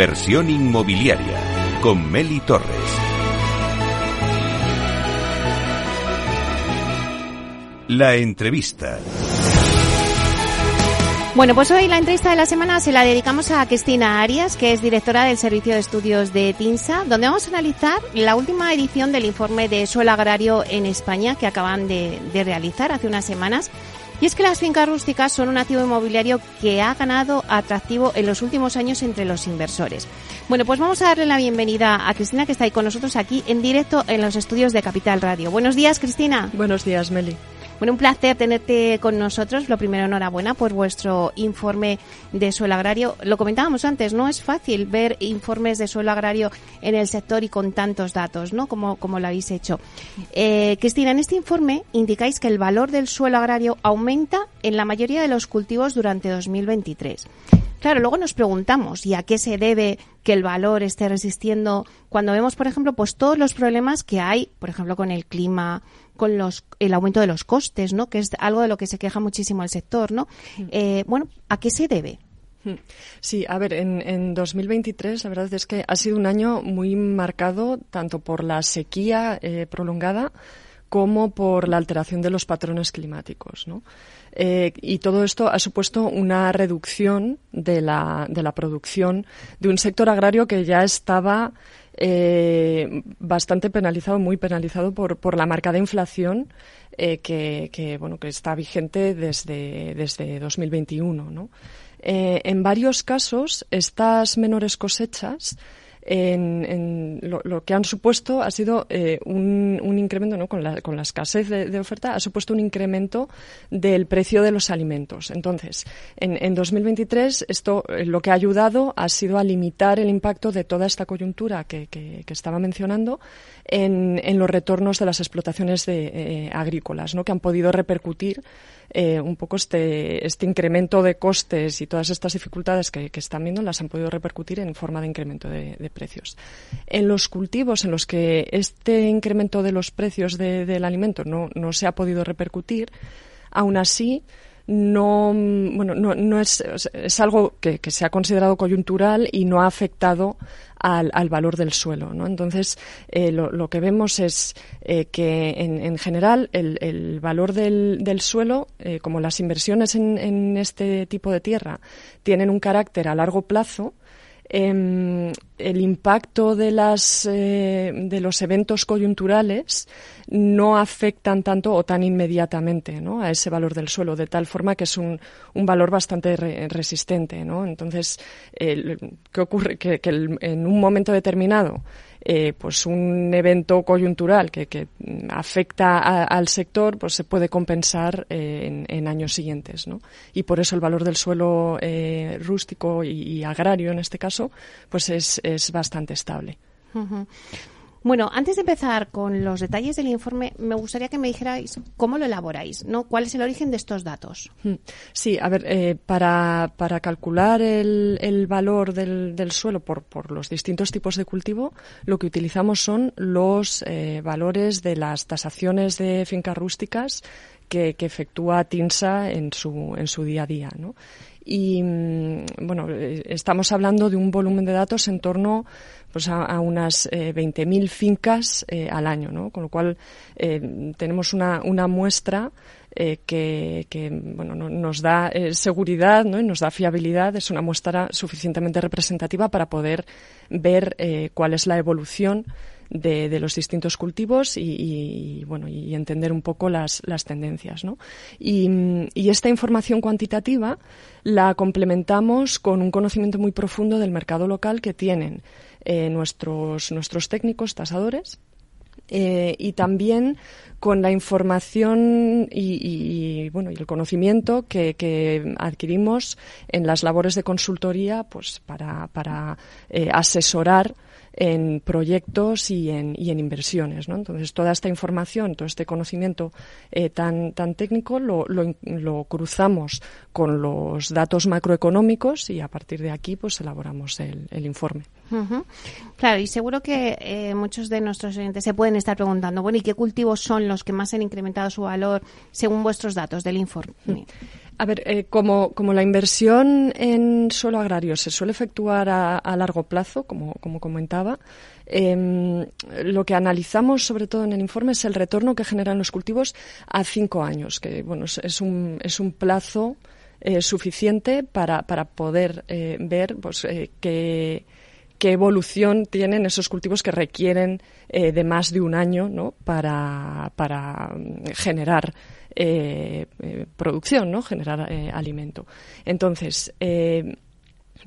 Inversión inmobiliaria con Meli Torres. La entrevista. Bueno, pues hoy la entrevista de la semana se la dedicamos a Cristina Arias, que es directora del Servicio de Estudios de TINSA, donde vamos a analizar la última edición del informe de suelo agrario en España que acaban de, de realizar hace unas semanas y es que las fincas rústicas son un activo inmobiliario que ha ganado atractivo en los últimos años entre los inversores. Bueno, pues vamos a darle la bienvenida a Cristina, que está ahí con nosotros aquí en directo en los estudios de Capital Radio. Buenos días, Cristina. Buenos días, Meli. Bueno, un placer tenerte con nosotros. Lo primero, enhorabuena por vuestro informe de suelo agrario. Lo comentábamos antes, no es fácil ver informes de suelo agrario en el sector y con tantos datos, ¿no? Como, como lo habéis hecho. Eh, Cristina, en este informe indicáis que el valor del suelo agrario aumenta en la mayoría de los cultivos durante 2023. Claro, luego nos preguntamos, ¿y a qué se debe que el valor esté resistiendo cuando vemos, por ejemplo, pues todos los problemas que hay, por ejemplo, con el clima, con los, el aumento de los costes, ¿no? Que es algo de lo que se queja muchísimo el sector, ¿no? Mm. Eh, bueno, ¿a qué se debe? Mm. Sí, a ver, en, en 2023 la verdad es que ha sido un año muy marcado tanto por la sequía eh, prolongada como por la alteración de los patrones climáticos, ¿no? Eh, y todo esto ha supuesto una reducción de la, de la producción de un sector agrario que ya estaba eh, bastante penalizado, muy penalizado por, por la marcada inflación eh, que, que, bueno, que está vigente desde, desde 2021. ¿no? Eh, en varios casos, estas menores cosechas en, lo, que han supuesto ha sido eh, un, incremento, ¿no? con, la, escasez de, oferta, ha supuesto un incremento del precio de los alimentos. Entonces, en, en 2023 esto eh, lo que ha ayudado ha sido a limitar el impacto de toda esta coyuntura que, que, estaba mencionando en, en, los retornos de las explotaciones de, eh, agrícolas, ¿no? que han podido repercutir eh, un poco este, este incremento de costes y todas estas dificultades que, están viendo las han podido repercutir en forma de incremento de, precios. En los cultivos en los que este incremento de los precios del alimento no, no se ha podido repercutir, aún así, no, bueno, no, no es, es algo que, que, se ha considerado coyuntural y no ha afectado al, al valor del suelo. ¿no? Entonces, eh, lo, que vemos es eh, que, en, en general, el, valor del, suelo, eh, como las inversiones en, este tipo de tierra tienen un carácter a largo plazo, eh, el impacto de, las, de los eventos coyunturales no afectan tanto o tan inmediatamente ¿no? a ese valor del suelo, de tal forma que es un, un valor bastante resistente. ¿no? Entonces, ¿qué ocurre? Que, el, en un momento determinado eh, pues un evento coyuntural que, que afecta a, al sector pues se puede compensar eh, en, años siguientes ¿no? y por eso el valor del suelo eh, rústico y, agrario en este caso pues es, es bastante estable. Bueno, antes de empezar con los detalles del informe, me gustaría que me dijerais cómo lo elaboráis, ¿no? ¿Cuál es el origen de estos datos? Hmm. Sí, a ver, eh, para, para, calcular el, el valor del, del suelo por, por, los distintos tipos de cultivo, lo que utilizamos son los eh, valores de las tasaciones de fincas rústicas que, que efectúa TINSA en su, en su día a día, ¿no? y mm, bueno, eh, estamos hablando de un volumen de datos en torno pues a, unas eh, 20.000 fincas eh, al año, ¿no? Con lo cual eh, tenemos una, muestra eh, que, que, bueno, no, nos da seguridad ¿no? y nos da fiabilidad. Es una muestra suficientemente representativa para poder ver cuál es la evolución de, de, los distintos cultivos y, bueno y entender un poco las, las tendencias ¿no? y, esta información cuantitativa la complementamos con un conocimiento muy profundo del mercado local que tienen eh, nuestros nuestros técnicos tasadores eh, y también con la información y, bueno y el conocimiento que, que, adquirimos en las labores de consultoría pues para, para eh, asesorar en proyectos y en, y en inversiones. ¿no? Entonces, toda esta información, todo este conocimiento eh, tan, tan técnico lo, lo, cruzamos con los datos macroeconómicos y a partir de aquí pues elaboramos el, el informe. Claro, y seguro que eh, muchos de nuestros oyentes se pueden estar preguntando, bueno, ¿y qué cultivos son los que más han incrementado su valor según vuestros datos del informe? A ver, eh, como, como, la inversión en suelo agrario se suele efectuar a, largo plazo, como, como comentaba, em, lo que analizamos sobre todo en el informe es el retorno que generan los cultivos a cinco años, que bueno, es, un, es un plazo eh, suficiente para, para poder eh, ver pues, qué, qué evolución tienen esos cultivos que requieren de más de un año ¿no? para, para generar eh, eh, producción, ¿no? generar eh, alimento. Entonces,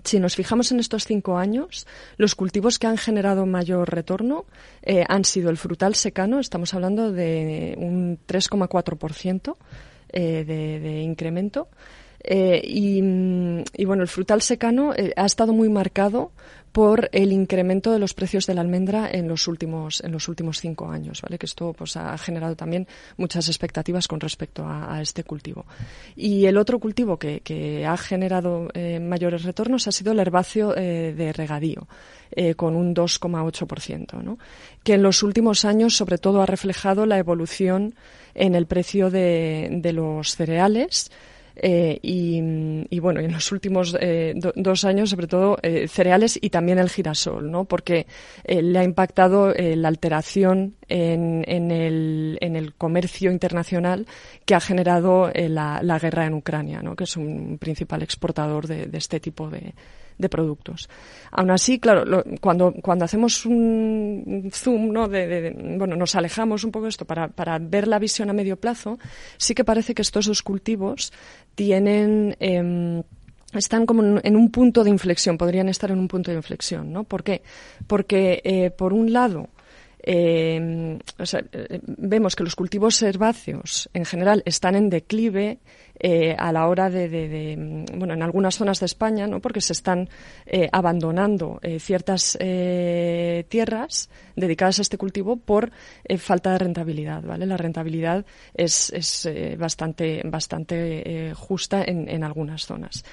si nos fijamos en estos cinco años, los cultivos que han generado mayor retorno han sido el frutal secano, estamos hablando de un 3,4% de, incremento. y, bueno, el frutal secano ha estado muy marcado por el incremento de los precios de la almendra en los últimos en los últimos cinco años, ¿vale? Que esto pues ha generado también muchas expectativas con respecto a, este cultivo. Y el otro cultivo que, ha generado eh, mayores retornos ha sido el herbáceo eh, de regadío. Eh, con un 2,8%, ¿no? que en los últimos años sobre todo ha reflejado la evolución en el precio de, de los cereales, eh, y, bueno, en los últimos eh, dos años, sobre todo, eh, cereales y también el girasol, ¿no? Porque le ha impactado la alteración en, en, el, en, el, comercio internacional que ha generado la, la, guerra en Ucrania, ¿no? Que es un principal exportador de este tipo de, de productos. Aún así, claro, cuando, cuando hacemos un zoom, ¿no? De, bueno, nos alejamos un poco de esto para, para, ver la visión a medio plazo, sí que parece que estos dos cultivos tienen... Em, están como en un punto de inflexión, podrían estar en un punto de inflexión, ¿no? ¿Por qué? Porque, eh, por un lado, eh, vemos que los cultivos herbáceos en general están en declive eh, a la hora de, bueno, en algunas zonas de España, ¿no? Porque se están eh, abandonando eh, ciertas tierras dedicadas a este cultivo por falta de rentabilidad, ¿vale? La rentabilidad es, es bastante, bastante justa en, en algunas zonas.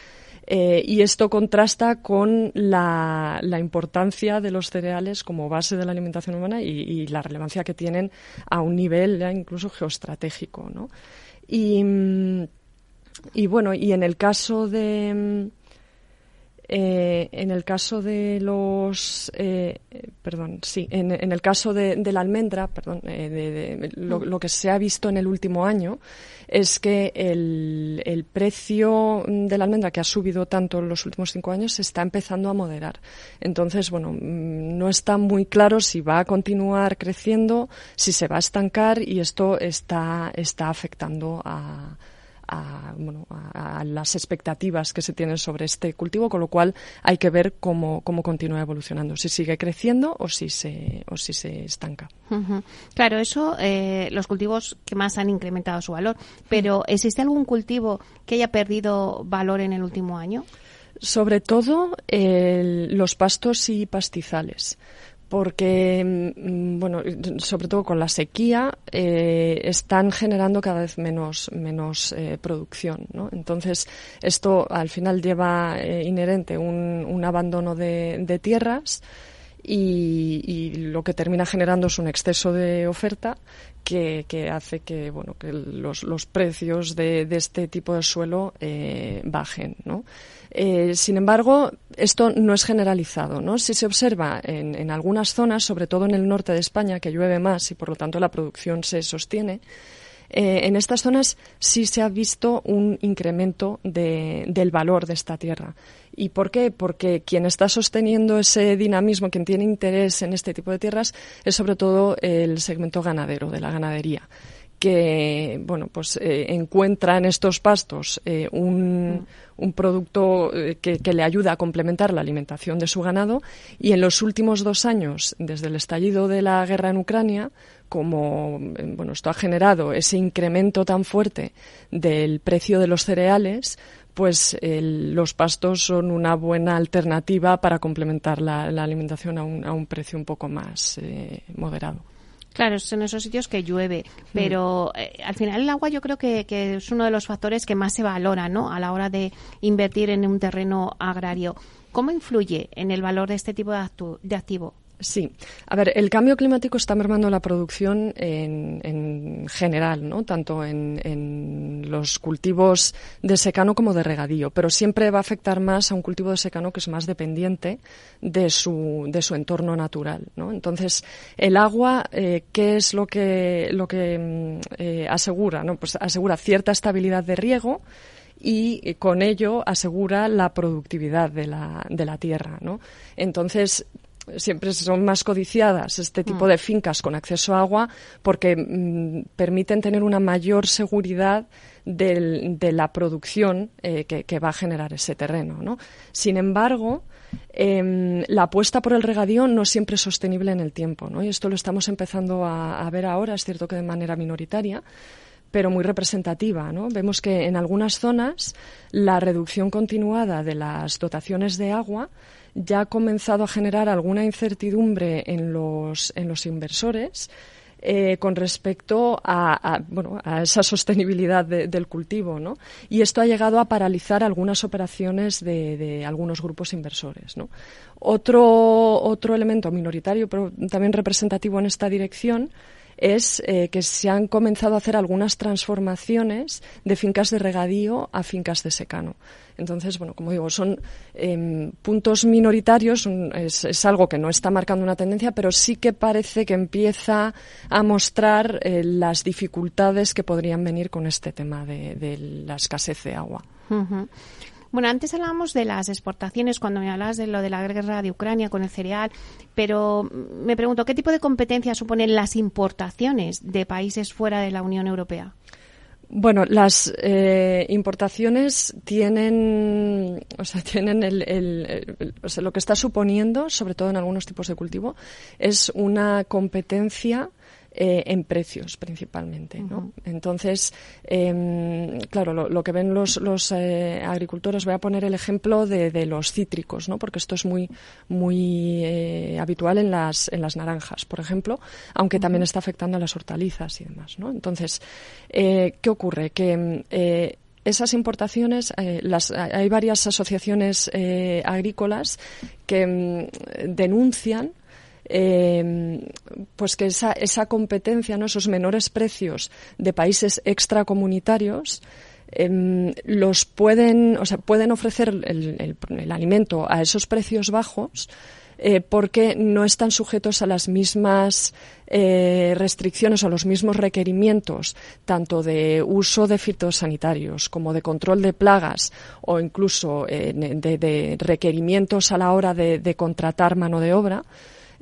Y esto contrasta con la, importancia de los cereales como base de la alimentación humana y, la relevancia que tienen a un nivel incluso geoestratégico. ¿no? Y, y bueno, y en el caso de eh, en el caso de los, eh, perdón, sí, en, el caso de, la almendra, perdón, eh, de, lo, que se ha visto en el último año es que el, el, precio de la almendra que ha subido tanto en los últimos cinco años se está empezando a moderar. Entonces, bueno, mm, no está muy claro si va a continuar creciendo, si se va a estancar y esto está, está afectando a a, bueno, a, las expectativas que se tienen sobre este cultivo, con lo cual hay que ver cómo, cómo continúa evolucionando, si sigue creciendo o si se, o si se estanca. Claro, eso, eh, los cultivos que más han incrementado su valor, pero ¿existe algún cultivo que haya perdido valor en el último año? Sobre todo los pastos y pastizales porque, mm, bueno, sobre todo con la sequía, eh, están generando cada vez menos, menos eh, producción. ¿no? Entonces, esto al final lleva eh, inherente un, un abandono de tierras y, lo que termina generando es un exceso de oferta que, hace que bueno que los, los precios de, de, este tipo de suelo eh, bajen ¿no? Eh, sin embargo esto no es generalizado ¿no? si se observa en, en algunas zonas sobre todo en el norte de España que llueve más y por lo tanto la producción se sostiene eh, en estas zonas sí se ha visto un incremento del valor de esta tierra. ¿Y por qué? Porque quien está sosteniendo ese dinamismo, quien tiene interés en este tipo de tierras, es sobre todo el segmento ganadero, de la ganadería que bueno pues eh, encuentra en estos pastos eh, un, un, producto que, que, le ayuda a complementar la alimentación de su ganado y en los últimos dos años desde el estallido de la guerra en Ucrania como bueno, esto ha generado ese incremento tan fuerte del precio de los cereales, pues los pastos son una buena alternativa para complementar la, alimentación a un, a un, precio un poco más eh, moderado. Claro, son esos sitios que llueve, pero eh, al final el agua yo creo que, que, es uno de los factores que más se valora ¿no? a la hora de invertir en un terreno agrario. ¿Cómo influye en el valor de este tipo de, de activo? Sí. A ver, el cambio climático está mermando la producción en, general, ¿no? Tanto en, los cultivos de secano como de regadío, pero siempre va a afectar más a un cultivo de secano que es más dependiente de su, de su entorno natural, ¿no? Entonces, el agua, eh, ¿qué es lo que, lo que mm, eh, asegura? ¿no? Pues asegura cierta estabilidad de riego, y con ello asegura la productividad de la, de la tierra. ¿no? Entonces, siempre son más codiciadas este tipo mm. de fincas con acceso a agua porque mm, permiten tener una mayor seguridad de la producción eh, que, va a generar ese terreno. ¿no? Sin embargo, em, la apuesta por el regadío no siempre es sostenible en el tiempo. ¿no? Y esto lo estamos empezando a, a ver ahora, es cierto que de manera minoritaria, pero muy representativa. ¿no? Vemos que en algunas zonas la reducción continuada de las dotaciones de agua ya ha comenzado a generar alguna incertidumbre en los, en los inversores. Eh, con respecto a, bueno, a esa sostenibilidad del cultivo, ¿no? Y esto ha llegado a paralizar algunas operaciones de, de algunos grupos inversores, ¿no? Otro, otro elemento minoritario, pero también representativo en esta dirección, es eh, que se han comenzado a hacer algunas transformaciones de fincas de regadío a fincas de secano. Entonces, bueno, como digo, son em, puntos minoritarios, es, algo que no está marcando una tendencia, pero sí que parece que empieza a mostrar eh, las dificultades que podrían venir con este tema de, la escasez de agua. Bueno, antes hablábamos de las exportaciones cuando me hablabas de lo de la guerra de Ucrania con el cereal, pero me pregunto, ¿qué tipo de competencia suponen las importaciones de países fuera de la Unión Europea? Bueno, las eh, importaciones tienen, o sea, tienen el, o sea, lo que está suponiendo, sobre todo en algunos tipos de cultivo, es una competencia eh, en precios principalmente. ¿no? Entonces, em, claro, lo, que ven los, los eh, agricultores, voy a poner el ejemplo de, de, los cítricos, ¿no? porque esto es muy, muy eh, habitual en las, en las naranjas, por ejemplo, aunque también está afectando a las hortalizas y demás. ¿no? Entonces, ¿qué ocurre? Que esas importaciones, las, hay varias asociaciones agrícolas que mm, denuncian eh, pues que esa, esa competencia, esos menores precios de países extracomunitarios em, los pueden, o sea, pueden ofrecer el, alimento a esos precios bajos eh, porque no están sujetos a las mismas eh, restricciones o los mismos requerimientos, tanto de uso de fitosanitarios como de control de plagas o incluso eh, de, requerimientos a la hora de contratar mano de obra.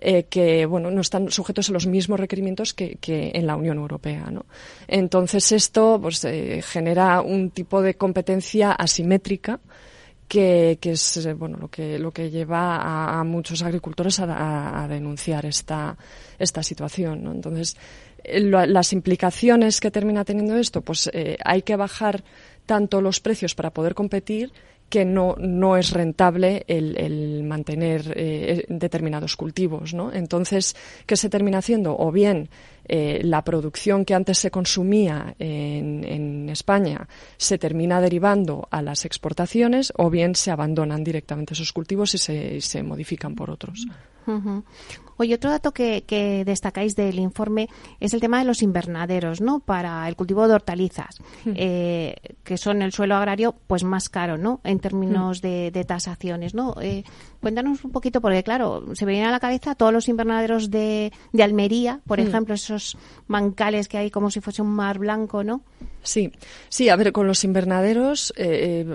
Eh, que bueno no están sujetos a los mismos requerimientos que, en la Unión Europea. ¿no? Entonces esto pues, eh, genera un tipo de competencia asimétrica que, es eh, bueno lo que lo que lleva a, muchos agricultores a, denunciar esta esta situación. ¿no? Entonces las implicaciones que termina teniendo esto, pues hay que bajar tanto los precios para poder competir que no, no es rentable el, mantener eh, determinados cultivos. ¿no? Entonces, ¿qué se termina haciendo? O bien eh, la producción que antes se consumía en, en, España se termina derivando a las exportaciones o bien se abandonan directamente esos cultivos y se, se modifican por otros. Oye, otro dato que, destacáis del informe es el tema de los invernaderos, ¿no? Para el cultivo de hortalizas, hmm. eh, que son el suelo agrario pues más caro, ¿no? En términos hmm. de, tasaciones, ¿no? Eh, cuéntanos un poquito, porque claro, se me viene a la cabeza todos los invernaderos de, Almería, por hmm. ejemplo, esos bancales que hay como si fuese un mar blanco, ¿no? Sí, sí, a ver, con los invernaderos eh,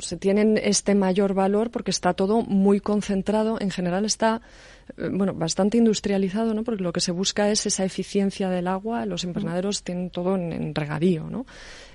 se tienen este mayor valor porque está todo muy concentrado, en general está bueno, bastante industrializado, ¿no? Porque lo que se busca es esa eficiencia del agua. Los invernaderos tienen todo en, regadío, ¿no?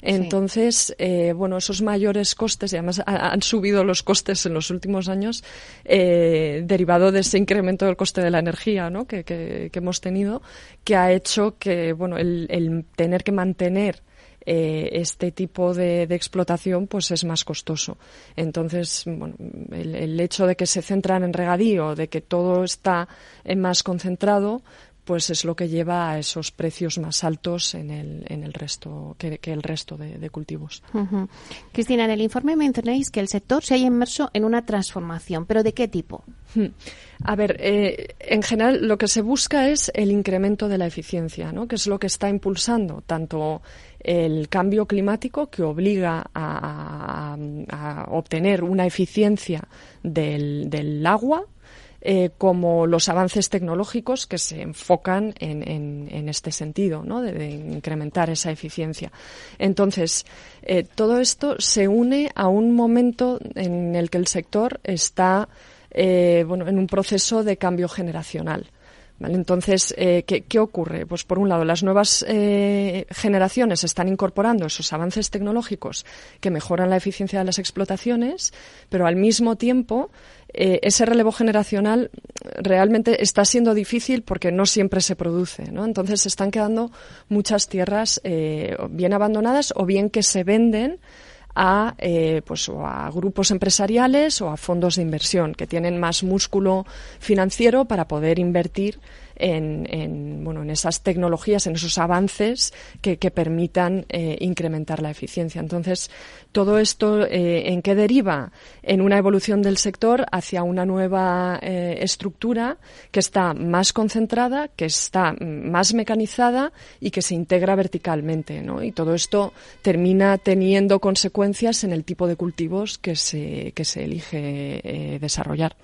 Entonces, eh, bueno, esos mayores costes, y además han subido los costes en los últimos años, eh, derivado de ese incremento del coste de la energía, ¿no? Que, que, hemos tenido, que ha hecho que, bueno, el, el tener que mantener eh, este tipo de, explotación pues es más costoso. Entonces, bueno, el, hecho de que se centran en regadío, de que todo está más concentrado, pues es lo que lleva a esos precios más altos en el, en el resto que, el resto de, cultivos. Cristina, en el informe mencionáis que el sector se haya inmerso en una transformación, pero ¿de qué tipo? Hmm. A ver, eh, en general lo que se busca es el incremento de la eficiencia, ¿no? que es lo que está impulsando tanto el cambio climático que obliga a, obtener una eficiencia del, agua eh, como los avances tecnológicos que se enfocan en, este sentido, ¿no? de, incrementar esa eficiencia. Entonces, eh, todo esto se une a un momento en el que el sector está eh, bueno, en un proceso de cambio generacional. Entonces, eh, ¿qué, ocurre? Pues por un lado, las nuevas eh, generaciones están incorporando esos avances tecnológicos que mejoran la eficiencia de las explotaciones, pero al mismo tiempo eh, ese relevo generacional realmente está siendo difícil porque no siempre se produce. ¿no? Entonces, se están quedando muchas tierras bien abandonadas o bien que se venden a, eh, pues, a grupos empresariales o a fondos de inversión que tienen más músculo financiero para poder invertir en, bueno, en esas tecnologías, en esos avances que, permitan eh, incrementar la eficiencia. Entonces, todo esto, eh, ¿en qué deriva? En una evolución del sector hacia una nueva eh, estructura que está más concentrada, que está más mecanizada y que se integra verticalmente. ¿no? Y todo esto termina teniendo consecuencias en el tipo de cultivos que se, que se elige desarrollar.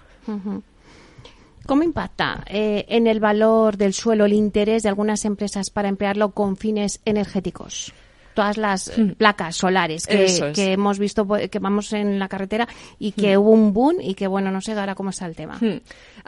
¿Cómo impacta eh, en el valor del suelo el interés de algunas empresas para emplearlo con fines energéticos? todas las hmm. placas solares que, hemos visto pues, que vamos en la carretera y que hmm. hubo un boom y que bueno no sé ahora cómo está el tema.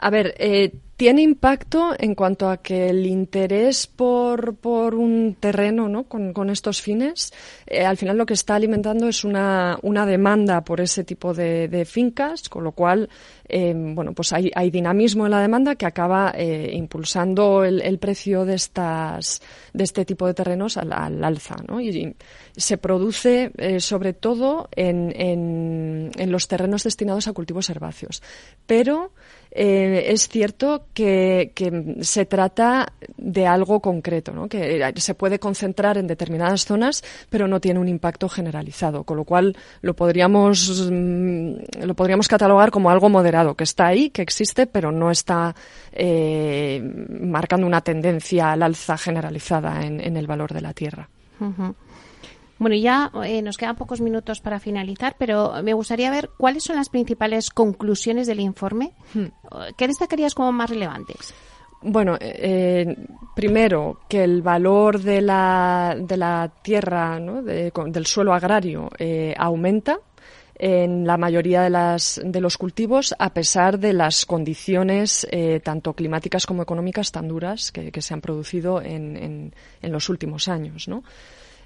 A ver, eh, tiene impacto en cuanto a que el interés por, por un terreno ¿no? con, estos fines, eh, al final lo que está alimentando es una, demanda por ese tipo de, fincas, con lo cual eh, bueno, pues hay, dinamismo en la demanda que acaba eh, impulsando el, precio de, estas, de este tipo de terrenos al, alza. ¿no? Y, se produce sobre todo en, en, en los terrenos destinados a cultivos herbáceos. Pero eh, es cierto que, se trata de algo concreto, ¿no? que se puede concentrar en determinadas zonas, pero no tiene un impacto generalizado, con lo cual lo podríamos, mm, lo podríamos catalogar como algo moderado, que está ahí, que existe, pero no está eh, marcando una tendencia al alza generalizada en, el valor de la tierra. Bueno, ya eh, nos quedan pocos minutos para finalizar, pero me gustaría ver cuáles son las principales conclusiones del informe. Hmm. ¿Qué destacarías como más relevantes? Bueno, eh, primero, que el valor de la, de la tierra, ¿no? del suelo agrario, eh, aumenta en la mayoría de, las, de los cultivos, a pesar de las condiciones tanto climáticas como económicas tan duras que, se han producido en, en, en los últimos años. ¿no?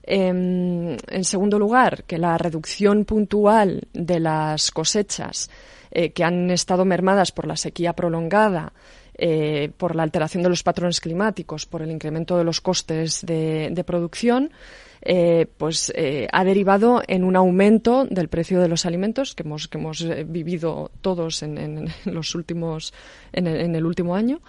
Em, en segundo lugar, que la reducción puntual de las cosechas eh, que han estado mermadas por la sequía prolongada, eh, por la alteración de los patrones climáticos, por el incremento de los costes de producción, eh, pues eh, ha derivado en un aumento del precio de los alimentos que hemos, eh, vivido todos en, los últimos, en el, último año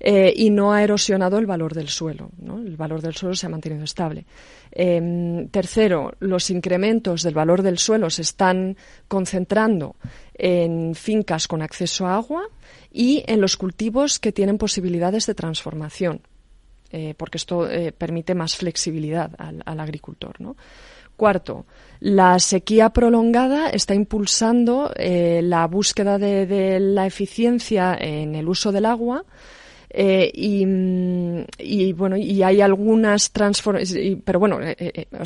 y no ha erosionado el valor del suelo. El valor del suelo se ha mantenido estable. Em, tercero, los incrementos del valor del suelo se están concentrando en fincas con acceso a agua y en los cultivos que tienen posibilidades de transformación. Eh, porque esto eh, permite más flexibilidad al, agricultor. Cuarto, la sequía prolongada está impulsando eh, la búsqueda de, la eficiencia en el uso del agua. Y, bueno y hay algunas transformaciones pero bueno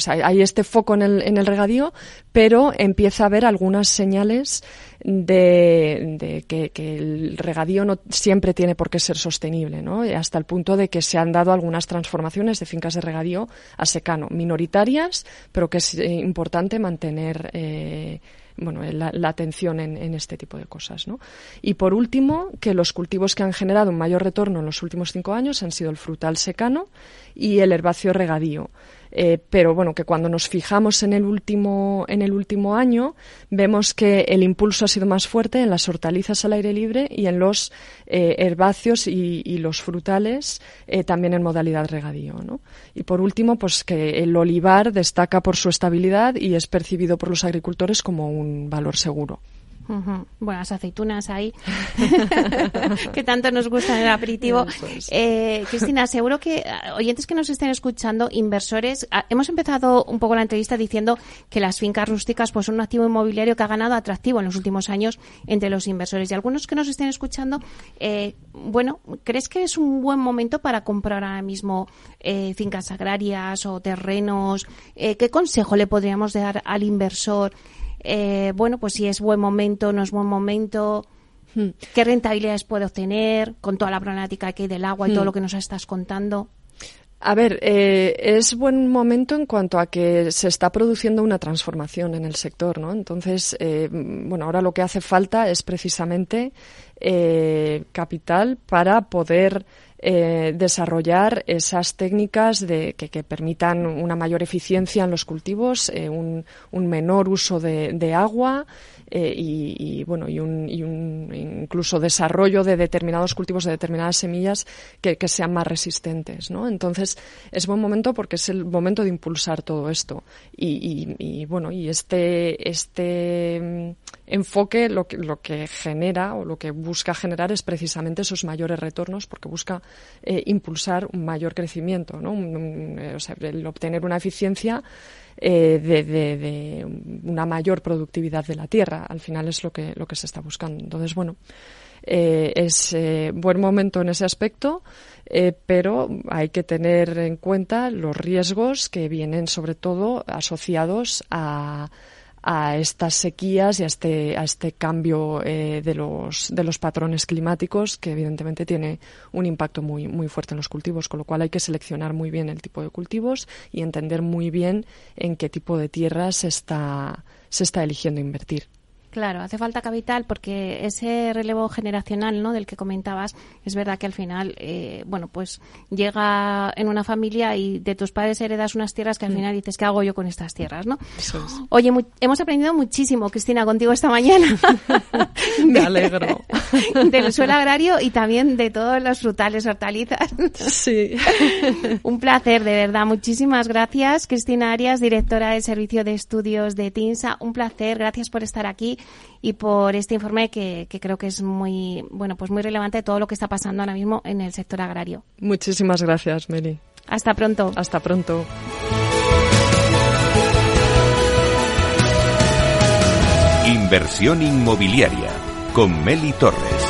hay este foco en el, en el regadío pero empieza a haber algunas señales de, que, el regadío no siempre tiene por qué ser sostenible, ¿no? hasta el punto de que se han dado algunas transformaciones de fincas de regadío a secano, minoritarias, pero que es eh, importante mantener eh, bueno, la, atención en, este tipo de cosas. ¿no? Y por último, que los cultivos que han generado un mayor retorno en los últimos cinco años han sido el frutal secano y el herbáceo regadío. Eh, pero bueno, que cuando nos fijamos en el último, en el último año, vemos que el impulso ha sido más fuerte en las hortalizas al aire libre y en los eh, herbáceos y, los frutales, eh, también en modalidad regadío. ¿no? Y por último, pues que el olivar destaca por su estabilidad y es percibido por los agricultores como un valor seguro. Buenas aceitunas ahí, que tanto nos gusta en el aperitivo. Eh, Cristina, seguro que ah, oyentes que nos estén escuchando, inversores, ah, hemos empezado un poco la entrevista diciendo que las fincas rústicas pues, son un activo inmobiliario que ha ganado atractivo en los últimos años entre los inversores. Y algunos que nos estén escuchando, eh, bueno, ¿crees que es un buen momento para comprar ahora mismo eh, fincas agrarias o terrenos? ¿Qué consejo le podríamos dar al inversor? Eh, bueno, pues si es buen momento, no es buen momento, hmm. qué rentabilidades puede obtener con toda la problemática que hay del agua y todo hmm. lo que nos estás contando. A ver, eh, es buen momento en cuanto a que se está produciendo una transformación en el sector, ¿no? Entonces, eh, bueno, ahora lo que hace falta es precisamente eh, capital para poder eh, desarrollar esas técnicas de, que, permitan una mayor eficiencia en los cultivos, eh, un, menor uso de, agua eh, y, bueno y un, incluso desarrollo de determinados cultivos de determinadas semillas que, sean más resistentes, ¿no? Entonces es buen momento porque es el momento de impulsar todo esto y, bueno y este este mm, enfoque lo que lo que genera o lo que busca generar es precisamente esos mayores retornos porque busca eh, impulsar un mayor crecimiento, ¿no? Eh, o sea, el obtener una eficiencia eh, de, una mayor productividad de la tierra. Al final es lo que, lo que se está buscando. Entonces, bueno, es buen momento en ese aspecto, pero hay que tener en cuenta los riesgos que vienen sobre todo asociados a a estas sequías y a este, a este cambio eh, de, los, de los patrones climáticos que evidentemente tiene un impacto muy, muy fuerte en los cultivos, con lo cual hay que seleccionar muy bien el tipo de cultivos y entender muy bien en qué tipo de tierras se está, se está eligiendo invertir. Claro, hace falta capital porque ese relevo generacional, ¿no? Del que comentabas, es verdad que al final, eh, bueno, pues llega en una familia y de tus padres heredas unas tierras que al mm. final dices, ¿qué hago yo con estas tierras, no? Oye, hemos aprendido muchísimo, Cristina, contigo esta mañana. Me alegro. del suelo agrario y también de todos los frutales, hortalizas. sí. Un placer, de verdad. Muchísimas gracias, Cristina Arias, directora del Servicio de Estudios de TINSA. Un placer, gracias por estar aquí y por este informe que, creo que es muy, bueno, pues muy relevante de todo lo que está pasando ahora mismo en el sector agrario. Muchísimas gracias, Meli. Hasta pronto. Hasta pronto. Inversión inmobiliaria con Meli Torres.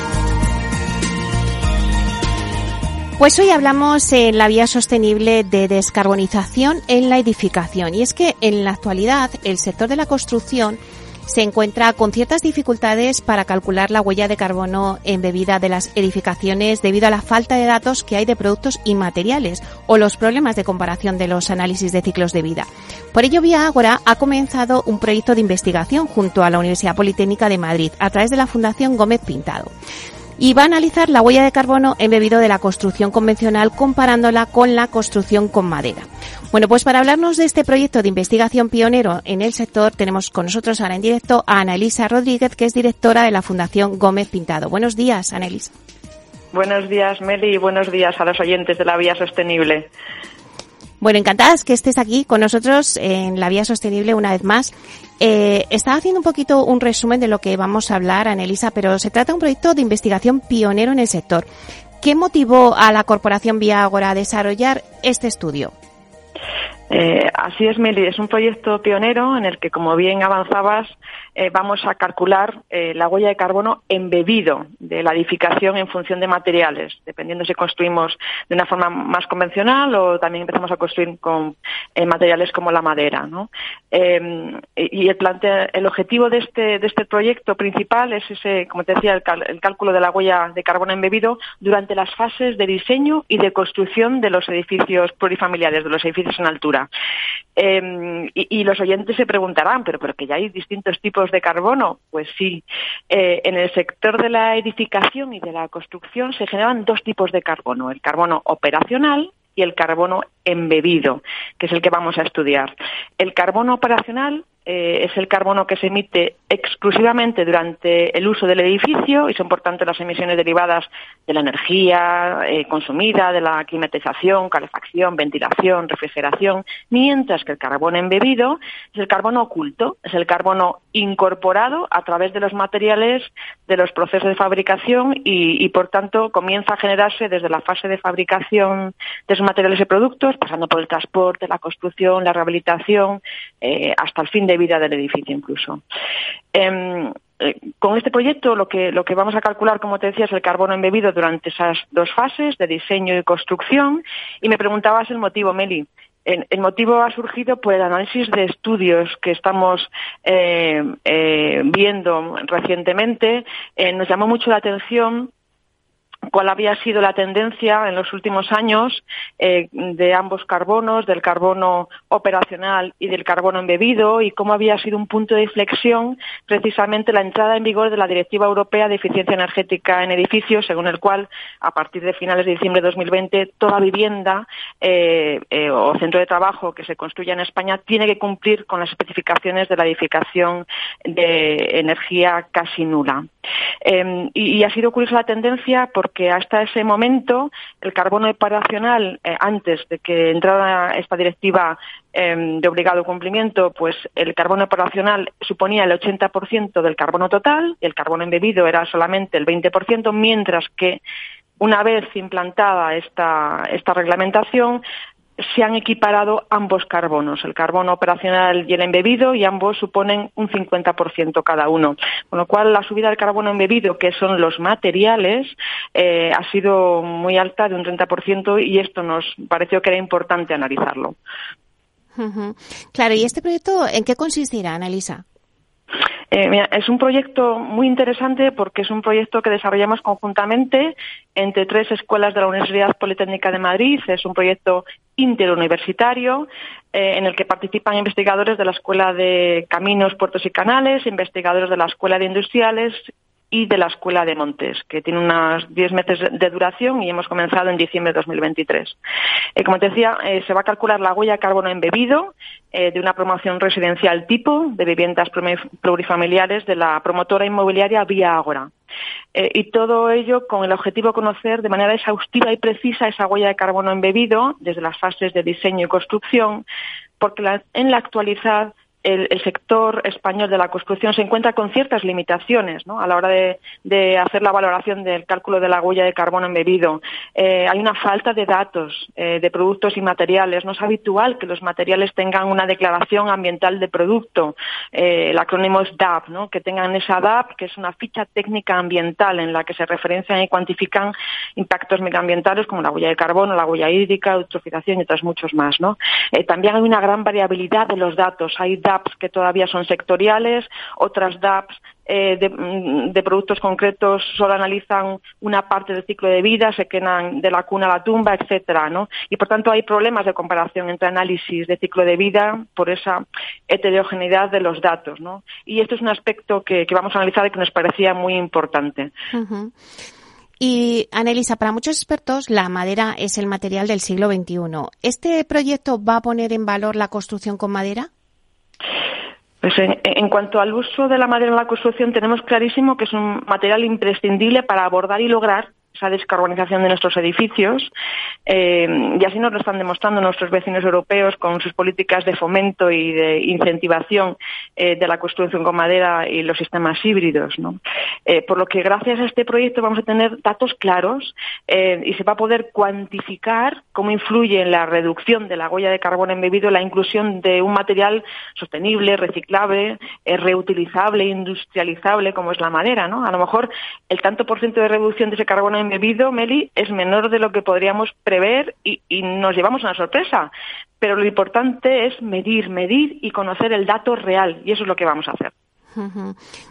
Pues hoy hablamos en la vía sostenible de descarbonización en la edificación. Y es que en la actualidad el sector de la construcción se encuentra con ciertas dificultades para calcular la huella de carbono embebida de las edificaciones debido a la falta de datos que hay de productos y materiales o los problemas de comparación de los análisis de ciclos de vida. Por ello, Vía Ágora ha comenzado un proyecto de investigación junto a la Universidad Politécnica de Madrid a través de la Fundación Gómez Pintado y va a analizar la huella de carbono embebido de la construcción convencional comparándola con la construcción con madera. Bueno, pues para hablarnos de este proyecto de investigación pionero en el sector, tenemos con nosotros ahora en directo a Anelisa Rodríguez, que es directora de la Fundación Gómez Pintado. Buenos días, Anelisa. Buenos días, Meli, y buenos días a los oyentes de la Vía Sostenible. Bueno, encantadas que estés aquí con nosotros en la Vía Sostenible una vez más. Eh, estaba haciendo un poquito un resumen de lo que vamos a hablar, Anelisa, pero se trata de un proyecto de investigación pionero en el sector. ¿Qué motivó a la Corporación Vía Agora a desarrollar este estudio? Eh, así es, Meli. Es un proyecto pionero en el que, como bien avanzabas, eh, vamos a calcular eh, la huella de carbono embebido de la edificación en función de materiales, dependiendo si construimos de una forma más convencional o también empezamos a construir con materiales como la madera. Em, y el, objetivo de este, de este proyecto principal es ese, como te decía, el, cálculo de la huella de carbono embebido durante las fases de diseño y de construcción de los edificios plurifamiliares, de los edificios en altura. Em, y, los oyentes se preguntarán, pero, pero que ya hay distintos tipos de carbono. Pues sí, eh, en el sector de la edificación y de la construcción se generan dos tipos de carbono, el carbono operacional y el carbono embebido, que es el que vamos a estudiar. El carbono operacional eh, es el carbono que se emite exclusivamente durante el uso del edificio y son, por tanto, las emisiones derivadas de la energía eh, consumida, de la climatización, calefacción, ventilación, refrigeración, mientras que el carbono embebido es el carbono oculto, es el carbono incorporado a través de los materiales de los procesos de fabricación y, por tanto, comienza a generarse desde la fase de fabricación de esos materiales y productos, pasando por el transporte, la construcción, la rehabilitación, eh, hasta el fin de vida del edificio incluso. Em, eh, con este proyecto lo que, lo que vamos a calcular, como te decía, es el carbono embebido durante esas dos fases de diseño y construcción. Y me preguntabas el motivo, Meli. El, motivo ha surgido por el análisis de estudios que estamos eh, eh, viendo recientemente. nos llamó mucho la atención cuál había sido la tendencia en los últimos años eh, de ambos carbonos, del carbono operacional y del carbono embebido, y cómo había sido un punto de inflexión precisamente la entrada en vigor de la Directiva Europea de Eficiencia Energética en Edificios, según el cual, a partir de finales de diciembre de 2020, toda vivienda eh, eh, o centro de trabajo que se construya en España tiene que cumplir con las especificaciones de la edificación de energía casi nula. Em, y, ha sido curiosa la tendencia porque hasta ese momento el carbono operacional, eh, antes de que entrara esta directiva em, de obligado cumplimiento, pues el carbono operacional suponía el 80% del carbono total el carbono embebido era solamente el 20%, mientras que una vez implantada esta, esta reglamentación, se han equiparado ambos carbonos, el carbono operacional y el embebido, y ambos suponen un 50% cada uno. Con lo cual, la subida del carbono embebido, que son los materiales, eh, ha sido muy alta, de un 30%, y esto nos pareció que era importante analizarlo. Claro, ¿y este proyecto en qué consistirá, Analisa? Eh, es un proyecto muy interesante porque es un proyecto que desarrollamos conjuntamente entre tres escuelas de la Universidad Politécnica de Madrid. Es un proyecto interuniversitario eh, en el que participan investigadores de la Escuela de Caminos, Puertos y Canales, investigadores de la Escuela de Industriales y de la Escuela de Montes, que tiene unos 10 meses de duración y hemos comenzado en diciembre de 2023. Eh, como te decía, eh, se va a calcular la huella de carbono embebido de una promoción residencial tipo de viviendas plurifamiliares de la promotora inmobiliaria Vía Ágora. y todo ello con el objetivo de conocer de manera exhaustiva y precisa esa huella de carbono embebido desde las fases de diseño y construcción, porque en la actualidad el, sector español de la construcción se encuentra con ciertas limitaciones a la hora de, hacer la valoración del cálculo de la huella de carbono embebido. Eh, hay una falta de datos eh, de productos y materiales. No es habitual que los materiales tengan una declaración ambiental de producto. Eh, el acrónimo es DAP, ¿no? que tengan esa DAP, que es una ficha técnica ambiental en la que se referencian y cuantifican impactos medioambientales como la huella de carbono, la huella hídrica, eutrofización y otros muchos más. también hay una gran variabilidad de los datos. Hay DAPs que todavía son sectoriales, otras DAPs eh, mm, de, productos concretos solo analizan una parte del ciclo de vida, se quedan de la cuna a la tumba, etcétera, ¿no? Y por tanto hay problemas de comparación entre análisis de ciclo de vida por esa heterogeneidad de los datos, ¿no? Y esto es un aspecto que, vamos a analizar y que nos parecía muy importante. Y, Anelisa, para muchos expertos, la madera es el material del siglo XXI. ¿Este proyecto va a poner en valor la construcción con madera? Pues en, cuanto al uso de la madera en la construcción, tenemos clarísimo que es un material imprescindible para abordar y lograr esa descarbonización de nuestros edificios eh, y así nos lo están demostrando nuestros vecinos europeos con sus políticas de fomento y de incentivación eh, de la construcción con madera y los sistemas híbridos. Eh, por lo que gracias a este proyecto vamos a tener datos claros y se va a poder cuantificar cómo influye en la reducción de la huella de carbono embebido la inclusión de un material sostenible, reciclable, reutilizable, industrializable como es la madera. ¿no? A lo mejor el tanto por ciento de reducción de ese carbono embebido, Meli, es menor de lo que podríamos prever y, nos llevamos una sorpresa. Pero lo importante es medir, medir y conocer el dato real y eso es lo que vamos a hacer.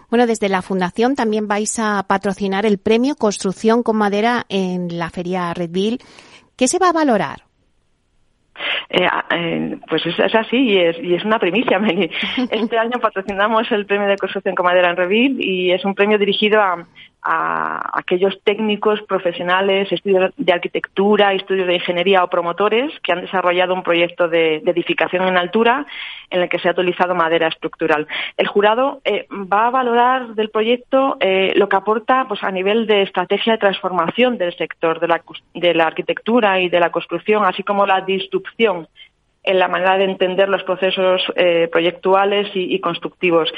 Bueno, desde la Fundación también vais a patrocinar el premio Construcción con Madera en la Feria Redville. ¿Qué se va a valorar? Eh, eh, pues es, así y es, y es una primicia, Meli. Este año patrocinamos el premio de construcción con madera en Redville y es un premio dirigido a, a aquellos técnicos profesionales, estudios de arquitectura, estudios de ingeniería o promotores que han desarrollado un proyecto de, edificación en altura en el que se ha utilizado madera estructural. El jurado eh, va a valorar del proyecto eh, lo que aporta pues, a nivel de estrategia de transformación del sector de la, de la arquitectura y de la construcción, así como la disrupción en la manera de entender los procesos eh, proyectuales y, constructivos.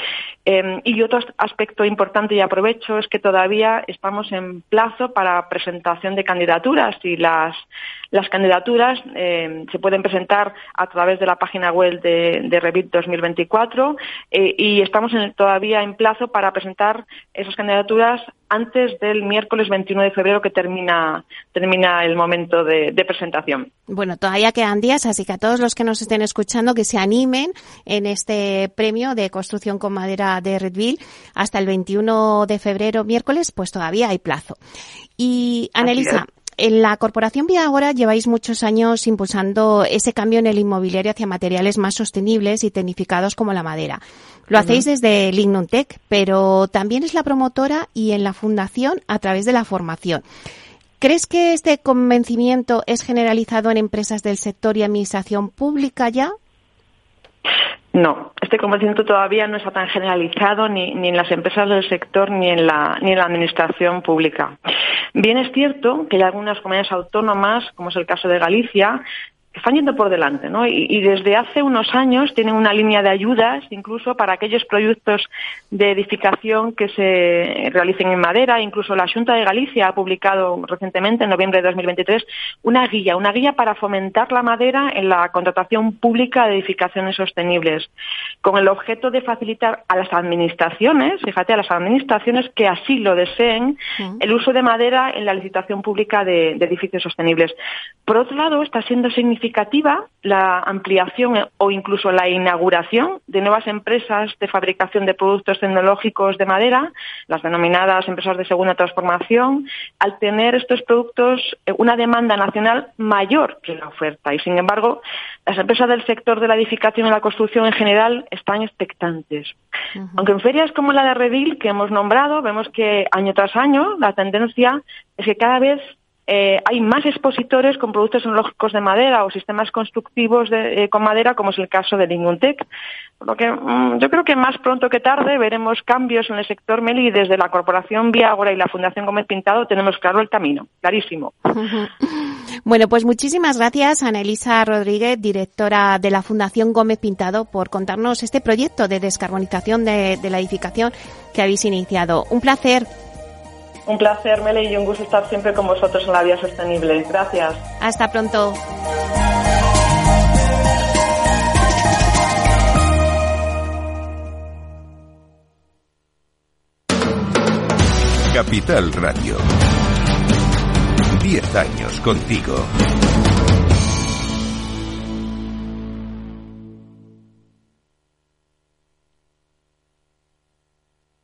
Em, y otro aspecto importante y aprovecho es que todavía estamos en plazo para presentación de candidaturas y las, las candidaturas em, se pueden presentar a través de la página web de, de Revit 2024 eh, y estamos todavía en plazo para presentar esas candidaturas antes del miércoles 21 de febrero que termina, termina el momento de, presentación. Bueno, todavía quedan días, así que a todos los que nos estén escuchando que se animen en este premio de construcción con madera de Redville hasta el 21 de febrero, miércoles, pues todavía hay plazo. Y, Anelisa, en la Corporación Vía Ahora lleváis muchos años impulsando ese cambio en el inmobiliario hacia materiales más sostenibles y tecnificados como la madera. Lo hacéis desde Lignum Tech, pero también es la promotora y en la fundación a través de la formación. ¿Crees que este convencimiento es generalizado en empresas del sector y administración pública ya? No, este convencimiento todavía no está tan generalizado ni, ni en las empresas del sector ni en, la, ni en la administración pública. Bien es cierto que hay algunas comunidades autónomas, como es el caso de Galicia, están yendo por delante, ¿no? Y, desde hace unos años tienen una línea de ayudas, incluso para aquellos proyectos de edificación que se realicen en madera. Incluso la Junta de Galicia ha publicado recientemente, en noviembre de 2023, una guía, una guía para fomentar la madera en la contratación pública de edificaciones sostenibles, con el objeto de facilitar a las administraciones, fíjate, a las administraciones que así lo deseen, el uso de madera en la licitación pública de, de edificios sostenibles. Por otro lado, está siendo significativo significativa la ampliación o incluso la inauguración de nuevas empresas de fabricación de productos tecnológicos de madera, las denominadas empresas de segunda transformación, al tener estos productos eh, una demanda nacional mayor que la oferta. Y, sin embargo, las empresas del sector de la edificación y la construcción en general están expectantes. Aunque en ferias como la de Redil, que hemos nombrado, vemos que año tras año la tendencia es que cada vez eh, hay más expositores con productos tecnológicos de madera o sistemas constructivos de, eh, con madera, como es el caso de Linguntec. Por lo que mm, yo creo que más pronto que tarde veremos cambios en el sector Meli y desde la Corporación Viagora y la Fundación Gómez Pintado tenemos claro el camino, clarísimo. Bueno, pues muchísimas gracias, Ana Elisa Rodríguez, directora de la Fundación Gómez Pintado, por contarnos este proyecto de descarbonización de, de la edificación que habéis iniciado. Un placer. Un placer, Mele, y un gusto estar siempre con vosotros en la vía sostenible. Gracias. Hasta pronto. Capital Radio. Diez años contigo.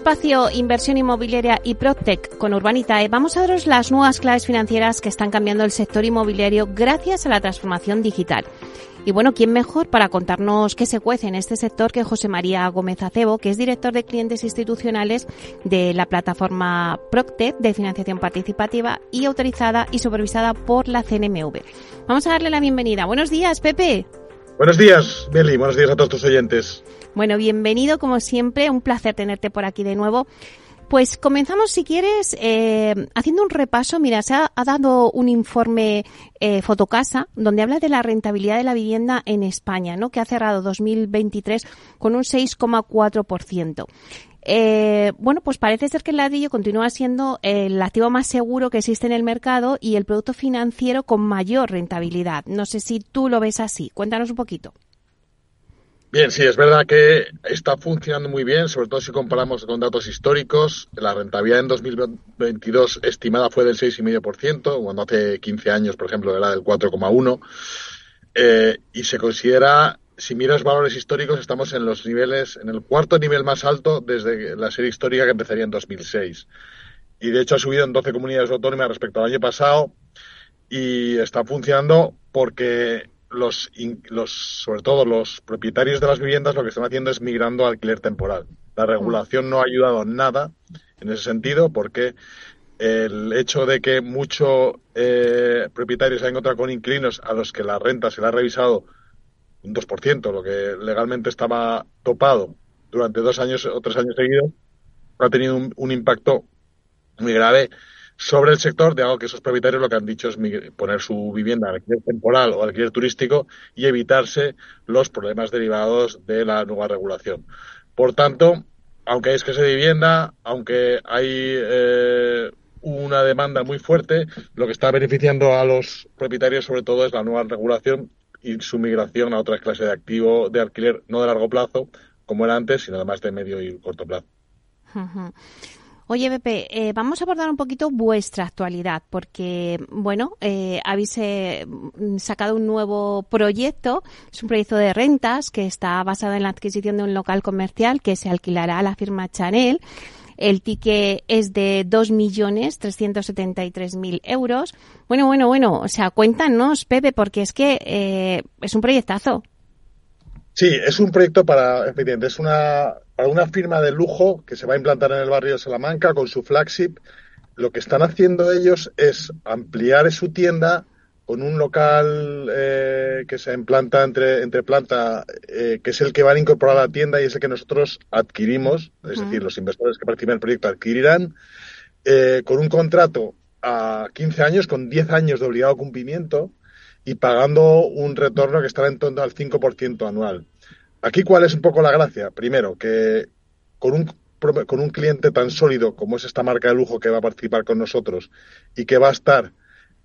Espacio Inversión Inmobiliaria y PropTech con Urbanitae vamos a daros las nuevas claves financieras que están cambiando el sector inmobiliario gracias a la transformación digital. Y bueno, ¿quién mejor para contarnos qué se cuece en este sector que José María Gómez Acebo, que es director de clientes institucionales de la plataforma PropTech de financiación participativa y autorizada y supervisada por la CNMV? Vamos a darle la bienvenida. Buenos días, Pepe. Buenos días, Beli. Buenos días a todos tus oyentes. Bueno, bienvenido como siempre, un placer tenerte por aquí de nuevo. Pues comenzamos, si quieres, eh, haciendo un repaso. Mira, se ha, dado un informe eh, Fotocasa donde habla de la rentabilidad de la vivienda en España, ¿no? Que ha cerrado 2023 con un 6,4%. Eh, bueno, pues parece ser que el ladrillo continúa siendo el activo más seguro que existe en el mercado y el producto financiero con mayor rentabilidad. No sé si tú lo ves así. Cuéntanos un poquito. Bien, sí, es verdad que está funcionando muy bien, sobre todo si comparamos con datos históricos. La rentabilidad en 2022 estimada fue del 6,5%, cuando hace 15 años, por ejemplo, era del 4,1%. Eh, y se considera, si miras valores históricos, estamos en los niveles, en el cuarto nivel más alto desde la serie histórica que empezaría en 2006. Y de hecho ha subido en 12 comunidades autónomas respecto al año pasado y está funcionando porque los, los, sobre todo los propietarios de las viviendas lo que están haciendo es migrando al alquiler temporal. La regulación no ha ayudado nada en ese sentido porque el hecho de que muchos eh, propietarios se han encontrado con inquilinos a los que la renta se le ha revisado un 2%, lo que legalmente estaba topado durante dos años o tres años seguidos, ha tenido un, un impacto muy grave sobre el sector, de algo que esos propietarios lo que han dicho es poner su vivienda al alquiler temporal o alquiler turístico y evitarse los problemas derivados de la nueva regulación. Por tanto, aunque hay escasez de vivienda, aunque hay eh, una demanda muy fuerte, lo que está beneficiando a los propietarios sobre todo es la nueva regulación y su migración a otras clases de activo de alquiler no de largo plazo, como era antes, sino además de medio y corto plazo. Oye, Pepe, eh, vamos a abordar un poquito vuestra actualidad, porque, bueno, eh, habéis eh, sacado un nuevo proyecto, es un proyecto de rentas que está basado en la adquisición de un local comercial que se alquilará a la firma Chanel. El ticket es de 2.373.000 euros. Bueno, bueno, bueno, o sea, cuéntanos, Pepe, porque es que es un proyectazo. Sí, es un proyecto para, es una, para una firma de lujo que se va a implantar en el barrio de Salamanca con su flagship. Lo que están haciendo ellos es ampliar su tienda con un local eh, que se implanta entre, entre planta, eh, que es el que van a incorporar a la tienda y es el que nosotros adquirimos, es decir, los inversores que participan en el proyecto adquirirán, eh, con un contrato a 15 años, con 10 años de obligado cumplimiento y pagando un retorno que estará en torno al 5% anual. Aquí, ¿cuál es un poco la gracia? Primero, que con un, con un cliente tan sólido como es esta marca de lujo que va a participar con nosotros y que va a estar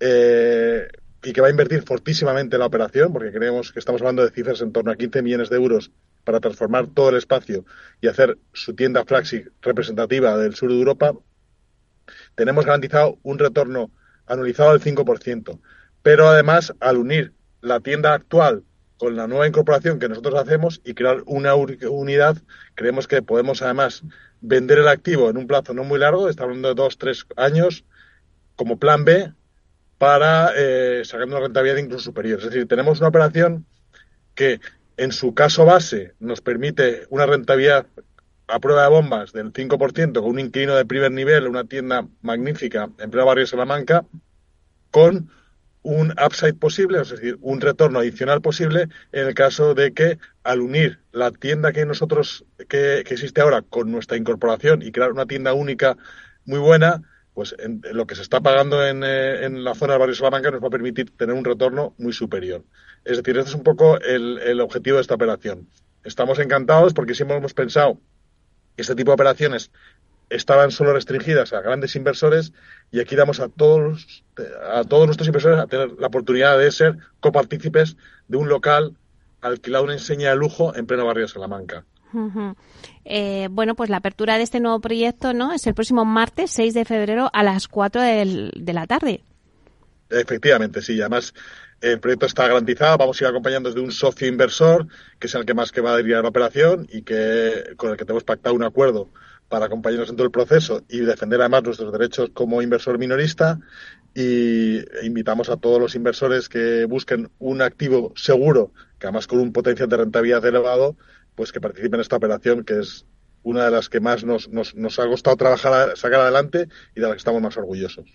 eh, y que va a invertir fortísimamente en la operación, porque creemos que estamos hablando de cifras en torno a 15 millones de euros para transformar todo el espacio y hacer su tienda flagship representativa del sur de Europa, tenemos garantizado un retorno anualizado del 5%. Pero además, al unir la tienda actual con la nueva incorporación que nosotros hacemos y crear una unidad, creemos que podemos además vender el activo en un plazo no muy largo, está hablando de dos, tres años, como plan B, para eh, sacar una rentabilidad incluso superior. Es decir, tenemos una operación que en su caso base nos permite una rentabilidad a prueba de bombas del 5% con un inquilino de primer nivel, una tienda magnífica en pleno barrio Salamanca, con un upside posible, es decir, un retorno adicional posible en el caso de que al unir la tienda que nosotros que, que existe ahora con nuestra incorporación y crear una tienda única muy buena, pues en, lo que se está pagando en, eh, la zona del barrio Salamanca nos va a permitir tener un retorno muy superior. Es decir, este es un poco el, el objetivo de esta operación. Estamos encantados porque siempre hemos pensado que este tipo de operaciones estaban solo restringidas a grandes inversores y aquí damos a todos a todos nuestros inversores a tener la oportunidad de ser copartícipes de un local alquilado una enseña de lujo en pleno barrio de Salamanca. Eh, bueno, pues la apertura de este nuevo proyecto no es el próximo martes 6 de febrero a las 4 del, de la tarde. Efectivamente, sí. Además, el proyecto está garantizado. Vamos a ir acompañando desde un socio inversor, que es el que más que va a dirigir la operación y que con el que tenemos pactado un acuerdo para acompañarnos en todo el proceso y defender además nuestros derechos como inversor minorista. Y invitamos a todos los inversores que busquen un activo seguro, que además con un potencial de rentabilidad elevado, pues que participen en esta operación que es una de las que más nos, nos, nos ha costado trabajar, sacar adelante y de las que estamos más orgullosos.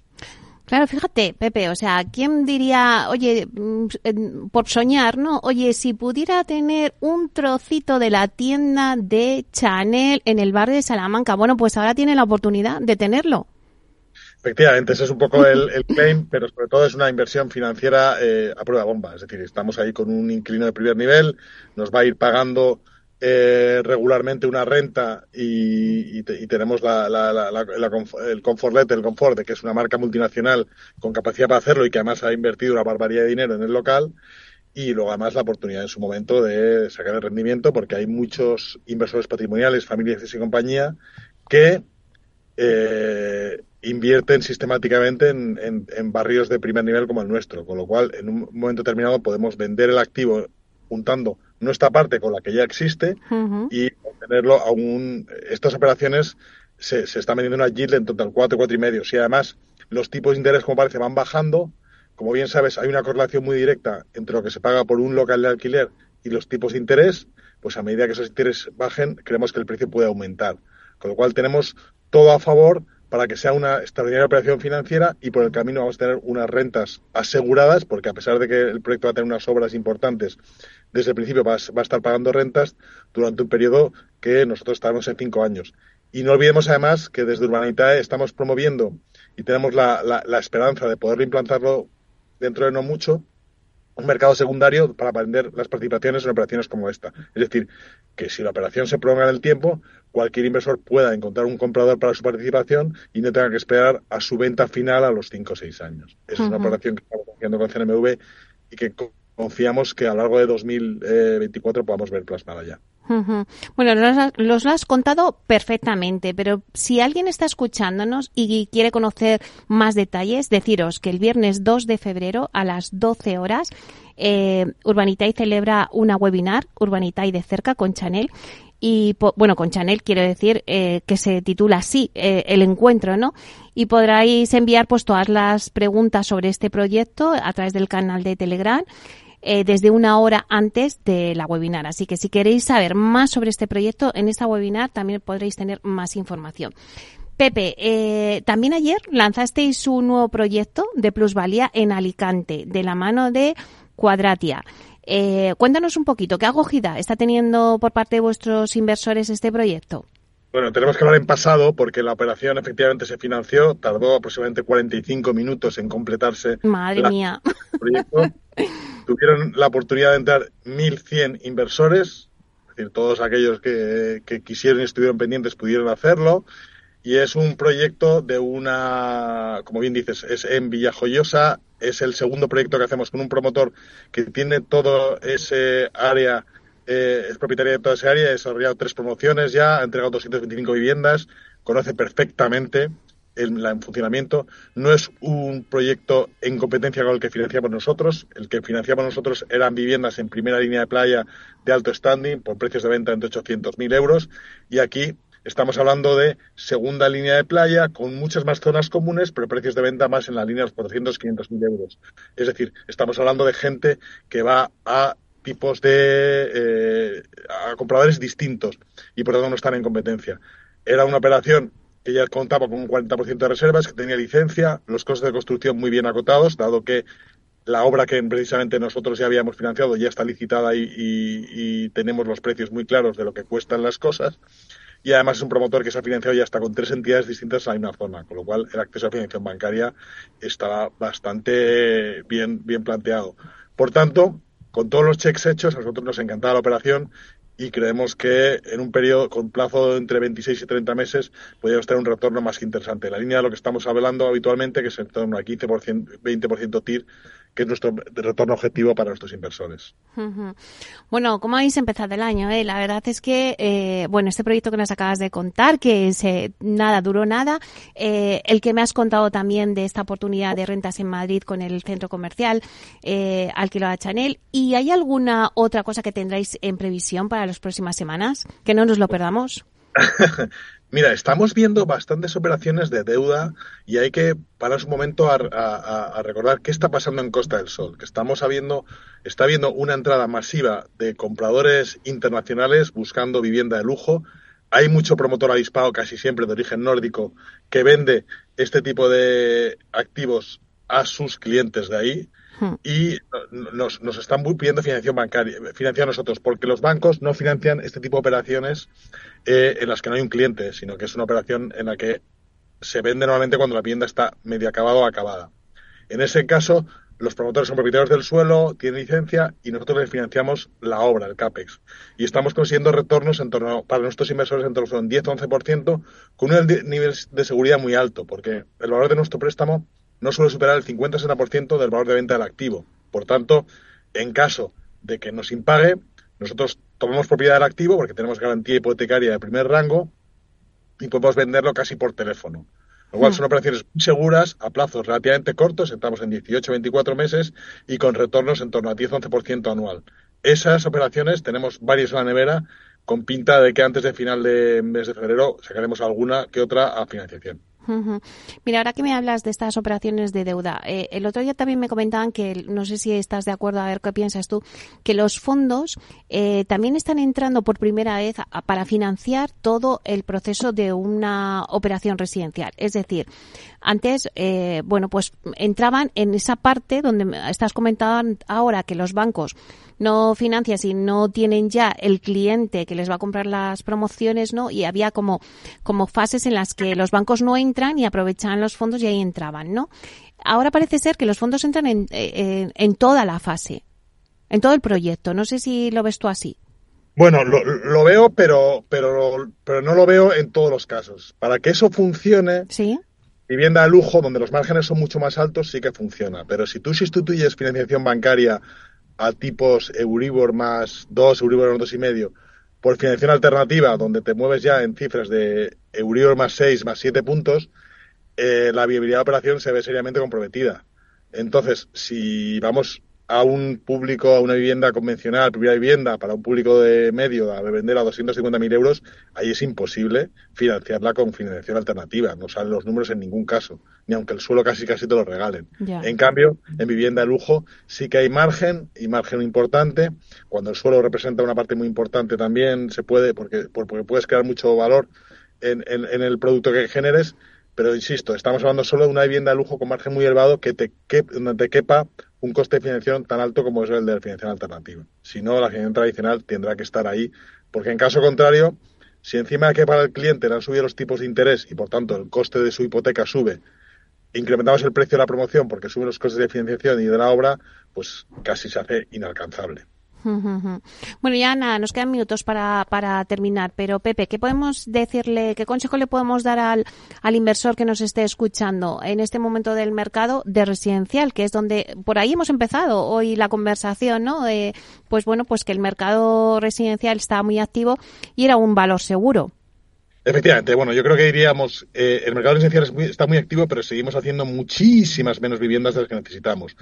Claro, fíjate, Pepe, o sea, ¿quién diría, oye, mm, por soñar, ¿no? Oye, si pudiera tener un trocito de la tienda de Chanel en el barrio de Salamanca, bueno, pues ahora tiene la oportunidad de tenerlo. Efectivamente, ese es un poco el, el claim, pero sobre todo es una inversión financiera eh, a prueba bomba. Es decir, estamos ahí con un inquilino de primer nivel, nos va a ir pagando eh, regularmente una renta y, te, y tenemos la, la, la, el Comfortlet, el Confort, que es una marca multinacional con capacidad para hacerlo y que además ha invertido una barbaridad de dinero en el local y luego además la oportunidad en su momento de sacar el rendimiento porque hay muchos inversores patrimoniales, familias y compañía que eh, invierten sistemáticamente en, en, en, barrios de primer nivel como el nuestro, con lo cual en un momento determinado podemos vender el activo juntando nuestra parte con la que ya existe uh -huh. y obtenerlo a un... Estas operaciones se, se están vendiendo una yield en total 4, 4 y medio. Si además los tipos de interés, como parece, van bajando, como bien sabes, hay una correlación muy directa entre lo que se paga por un local de alquiler y los tipos de interés, pues a medida que esos intereses bajen, creemos que el precio puede aumentar. Con lo cual tenemos todo a favor para que sea una extraordinaria operación financiera y por el camino vamos a tener unas rentas aseguradas, porque a pesar de que el proyecto va a tener unas obras importantes, desde el principio va, a estar pagando rentas durante un periodo que nosotros estaremos en cinco años. Y no olvidemos además que desde Urbanitae estamos promoviendo y tenemos la, la, la esperanza de poder implantarlo dentro de no mucho, un mercado secundario para vender las participaciones en operaciones como esta. Es decir, que si la operación se prolonga en el tiempo, cualquier inversor pueda encontrar un comprador para su participación y no tenga que esperar a su venta final a los 5 o 6 años. Esa uh -huh. es una operación que estamos haciendo con CNMV y que confiamos que a lo largo de 2024 podamos ver plasmada ya. Uh -huh. Bueno, los, los, lo has contado perfectamente, pero si alguien está escuchándonos y quiere conocer más detalles, deciros que el viernes 2 de febrero a las 12 horas eh, Urbanitay celebra una webinar, Urbanitay de cerca con Chanel, y bueno, con Chanel quiero decir eh, que se titula así, eh, el encuentro, ¿no? Y podráis enviar pues todas las preguntas sobre este proyecto a través del canal de Telegram eh, desde una hora antes de la webinar. Así que si queréis saber más sobre este proyecto, en esta webinar también podréis tener más información. Pepe, eh, también ayer lanzasteis un nuevo proyecto de plusvalía en Alicante, de la mano de Cuadratia. Eh, cuéntanos un poquito, ¿qué acogida está teniendo por parte de vuestros inversores este proyecto? Bueno, tenemos que hablar en pasado porque la operación efectivamente se financió, tardó aproximadamente 45 minutos en completarse. Madre mía. Proyecto. Tuvieron la oportunidad de entrar 1.100 inversores, es decir, todos aquellos que, que quisieron y estuvieron pendientes pudieron hacerlo. Y es un proyecto de una, como bien dices, es en Villajoyosa, es el segundo proyecto que hacemos con un promotor que tiene todo ese área, eh, es propietaria de toda esa área, ha desarrollado tres promociones ya, ha entregado 225 viviendas, conoce perfectamente el, funcionamiento. No es un proyecto en competencia con el que financiamos nosotros. El que financiamos nosotros eran viviendas en primera línea de playa de alto standing por precios de venta entre 800.000 euros. Y aquí Estamos hablando de segunda línea de playa con muchas más zonas comunes, pero precios de venta más en la línea de los 400, 500 mil euros. Es decir, estamos hablando de gente que va a tipos de eh, a compradores distintos y por tanto no están en competencia. Era una operación que ya contaba con un 40% de reservas, que tenía licencia, los costes de construcción muy bien acotados, dado que la obra que precisamente nosotros ya habíamos financiado ya está licitada y tenemos los precios muy claros de lo que cuestan las cosas y además es un promotor que se ha financiado ya hasta con tres entidades distintas en la misma zona, con lo cual el acceso a financiación bancaria estaba bastante bien, bien planteado. Por tanto, con todos los checks hechos, a nosotros nos encantaba la operación y creemos que en un periodo con plazo entre 26 y 30 meses podríamos tener un retorno más que interesante. La línea de lo que estamos hablando habitualmente, que es en torno a 15%, 20% TIR, que es nuestro retorno objetivo para nuestros inversores. Bueno, ¿cómo habéis empezado el año? Eh? La verdad es que, eh, bueno, este proyecto que nos acabas de contar, que se, nada, duró nada, eh, el que me has contado también de esta oportunidad de rentas en Madrid con el centro comercial, eh, a Chanel, ¿y hay alguna otra cosa que tendráis en previsión para las próximas semanas? Que no nos lo perdamos. Mira, estamos viendo bastantes operaciones de deuda y hay que parar un momento a, recordar qué está pasando en Costa del Sol, que estamos habiendo, está habiendo una entrada masiva de compradores internacionales buscando vivienda de lujo. Hay mucho promotor avispado, casi siempre de origen nórdico, que vende este tipo de activos a sus clientes de ahí y nos, nos están pidiendo financiación bancaria, financiar nosotros, porque los bancos no financian este tipo de operaciones eh, en las que no hay un cliente, sino que es una operación en la que se vende normalmente cuando la vivienda está medio acabada o acabada. En ese caso, los promotores son propietarios del suelo, tienen licencia y nosotros les financiamos la obra, el CAPEX. Y estamos consiguiendo retornos en torno, para nuestros inversores en torno a un 10-11% con un nivel de seguridad muy alto, porque el valor de nuestro préstamo no suele superar el 50-60% del valor de venta del activo. Por tanto, en caso de que nos impague, nosotros tomamos propiedad del activo porque tenemos garantía hipotecaria de primer rango y podemos venderlo casi por teléfono. Lo cual hmm. son operaciones muy seguras, a plazos relativamente cortos, estamos en 18-24 meses y con retornos en torno a 10-11% anual. Esas operaciones tenemos varias en la nevera con pinta de que antes de final de mes de febrero sacaremos alguna que otra a financiación. Mira, ahora que me hablas de estas operaciones de deuda, eh, el otro día también me comentaban que, no sé si estás de acuerdo, a ver qué piensas tú, que los fondos eh, también están entrando por primera vez para financiar todo el proceso de una operación residencial. Es decir, antes, eh, bueno, pues entraban en esa parte donde estás comentando ahora que los bancos no financian si no tienen ya el cliente que les va a comprar las promociones, ¿no? Y había como, como fases en las que los bancos no y aprovechaban los fondos y ahí entraban, ¿no? Ahora parece ser que los fondos entran en, en, en toda la fase, en todo el proyecto. No sé si lo ves tú así. Bueno, lo, lo, veo, pero, pero, pero no lo veo en todos los casos. Para que eso funcione, ¿Sí? vivienda de lujo, donde los márgenes son mucho más altos, sí que funciona. Pero si tú sustituyes financiación bancaria a tipos Euribor más 2, Euribor más y medio, por financiación alternativa, donde te mueves ya en cifras de Euribor más 6, más 7 puntos, eh, la viabilidad de la operación se ve seriamente comprometida. Entonces, si vamos a un público, a una vivienda convencional, primera vivienda, para un público de medio, a vender a 250.000 euros, ahí es imposible financiarla con financiación alternativa. No salen los números en ningún caso, ni aunque el suelo casi casi te lo regalen. En cambio, en vivienda de lujo sí que hay margen, y margen importante. Cuando el suelo representa una parte muy importante también se puede, porque, porque puedes crear mucho valor en, el producto que generes, pero insisto, estamos hablando solo de una vivienda de lujo con margen muy elevado que te, te quepa un coste de financiación tan alto como es el de la financiación alternativa. Si no, la financiación tradicional tendrá que estar ahí, porque en caso contrario, si encima de que para el cliente le han subido los tipos de interés y por tanto el coste de su hipoteca sube, incrementamos el precio de la promoción porque suben los costes de financiación y de la obra, pues casi se hace inalcanzable. Bueno, ya nada, nos quedan minutos para, para terminar, pero Pepe, ¿qué podemos decirle, qué consejo le podemos dar al, al inversor que nos esté escuchando en este momento del mercado de residencial, que es donde por ahí hemos empezado hoy la conversación, ¿no? pues bueno, pues que el mercado residencial está muy activo y era un valor seguro. Efectivamente, bueno, yo creo que diríamos, eh, el mercado residencial está muy activo, pero seguimos haciendo muchísimas menos viviendas de las que necesitamos.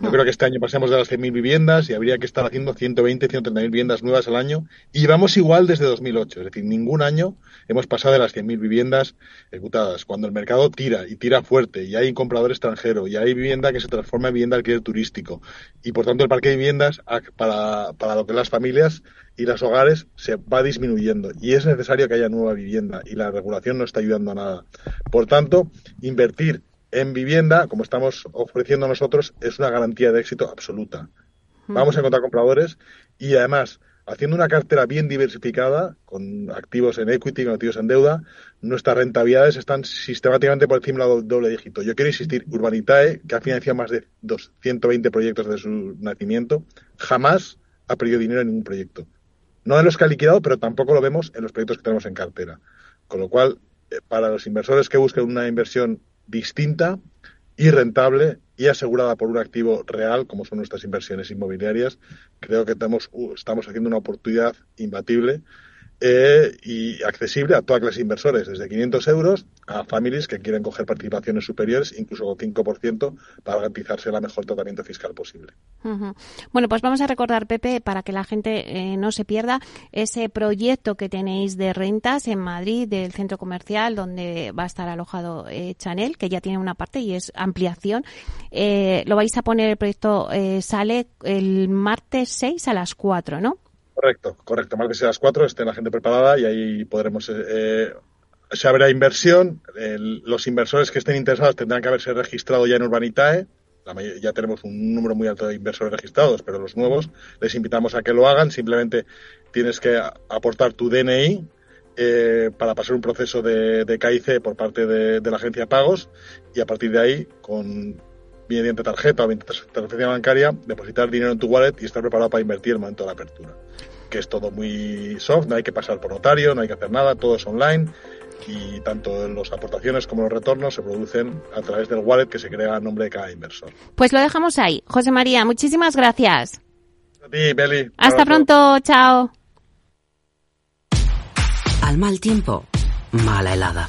Yo creo que este año pasemos de las 100.000 viviendas y habría que estar haciendo 120, 130.000 viviendas nuevas al año. Y vamos igual desde 2008. Es decir, ningún año hemos pasado de las 100.000 viviendas ejecutadas. Cuando el mercado tira y tira fuerte y hay un comprador extranjero y hay vivienda que se transforma en vivienda alquiler turístico y por tanto el parque de viviendas para, para lo que las familias y los hogares se va disminuyendo y es necesario que haya nueva vivienda y la regulación no está ayudando a nada. Por tanto, invertir en vivienda, como estamos ofreciendo nosotros, es una garantía de éxito absoluta. Vamos a encontrar compradores y además, haciendo una cartera bien diversificada, con activos en equity, con activos en deuda, nuestras rentabilidades están sistemáticamente por encima del doble dígito. Yo quiero insistir, Urbanitae, que ha financiado más de 120 proyectos desde su nacimiento, jamás ha perdido dinero en ningún proyecto. No en los que ha liquidado, pero tampoco lo vemos en los proyectos que tenemos en cartera. Con lo cual, eh, para los inversores que busquen una inversión distinta y rentable y asegurada por un activo real, como son nuestras inversiones inmobiliarias, creo que estamos haciendo una oportunidad imbatible eh, y accesible a todas las inversores, desde 500 euros a familias que quieren coger participaciones superiores, incluso con 5%, para garantizarse el mejor tratamiento fiscal posible. Bueno, pues vamos a recordar, Pepe, para que la gente eh, no se pierda, ese proyecto que tenéis de rentas en Madrid, del centro comercial, donde va a estar alojado eh, Chanel, que ya tiene una parte y es ampliación. lo vais a poner, el proyecto sale el martes 6 a las 4, ¿no? Correcto, correcto. Martes a las 4 esté la gente preparada y ahí podremos. Eh, eh, se habrá inversión. los inversores que estén interesados tendrán que haberse registrado ya en Urbanitae. ya tenemos un número muy alto de inversores registrados, pero los nuevos les invitamos a que lo hagan. Simplemente tienes que aportar tu DNI eh, para pasar un proceso de, de KIC por parte de, de la agencia de pagos y a partir de ahí, con mediante tarjeta o mediante transferencia bancaria, depositar dinero en tu wallet y estar preparado para invertir en el momento de la apertura. Que es todo muy soft, no hay que pasar por notario, no hay que hacer nada, todo es online y tanto las aportaciones como los retornos se producen a través del wallet que se crea a nombre de cada inversor. Pues lo dejamos ahí. José María, muchísimas gracias. A ti, Beli. Hasta pronto, chao. Al mal tiempo, mala helada.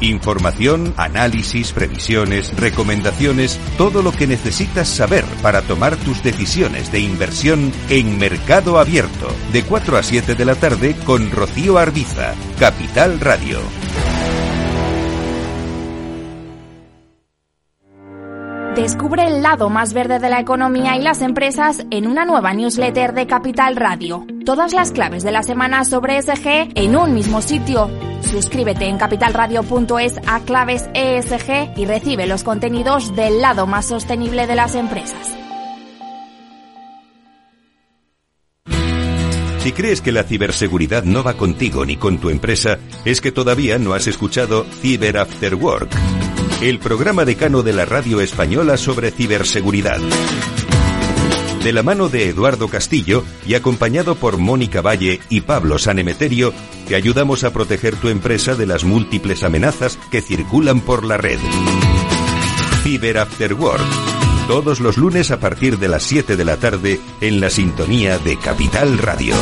Información, análisis, previsiones, recomendaciones, todo lo que necesitas saber para tomar tus decisiones de inversión en Mercado Abierto, de 4 a 7 de la tarde con Rocío Arbiza, Capital Radio. Descubre el lado más verde de la economía y las empresas en una nueva newsletter de Capital Radio. Todas las claves de la semana sobre ESG en un mismo sitio. Suscríbete en capitalradio.es a claves ESG y recibe los contenidos del lado más sostenible de las empresas. Si crees que la ciberseguridad no va contigo ni con tu empresa, es que todavía no has escuchado Cyber After Work, el programa decano de la radio española sobre ciberseguridad. De la mano de Eduardo Castillo y acompañado por Mónica Valle y Pablo Sanemeterio, te ayudamos a proteger tu empresa de las múltiples amenazas que circulan por la red. Cyber After Work. Todos los lunes a partir de las 7 de la tarde en la sintonía de Capital Radio.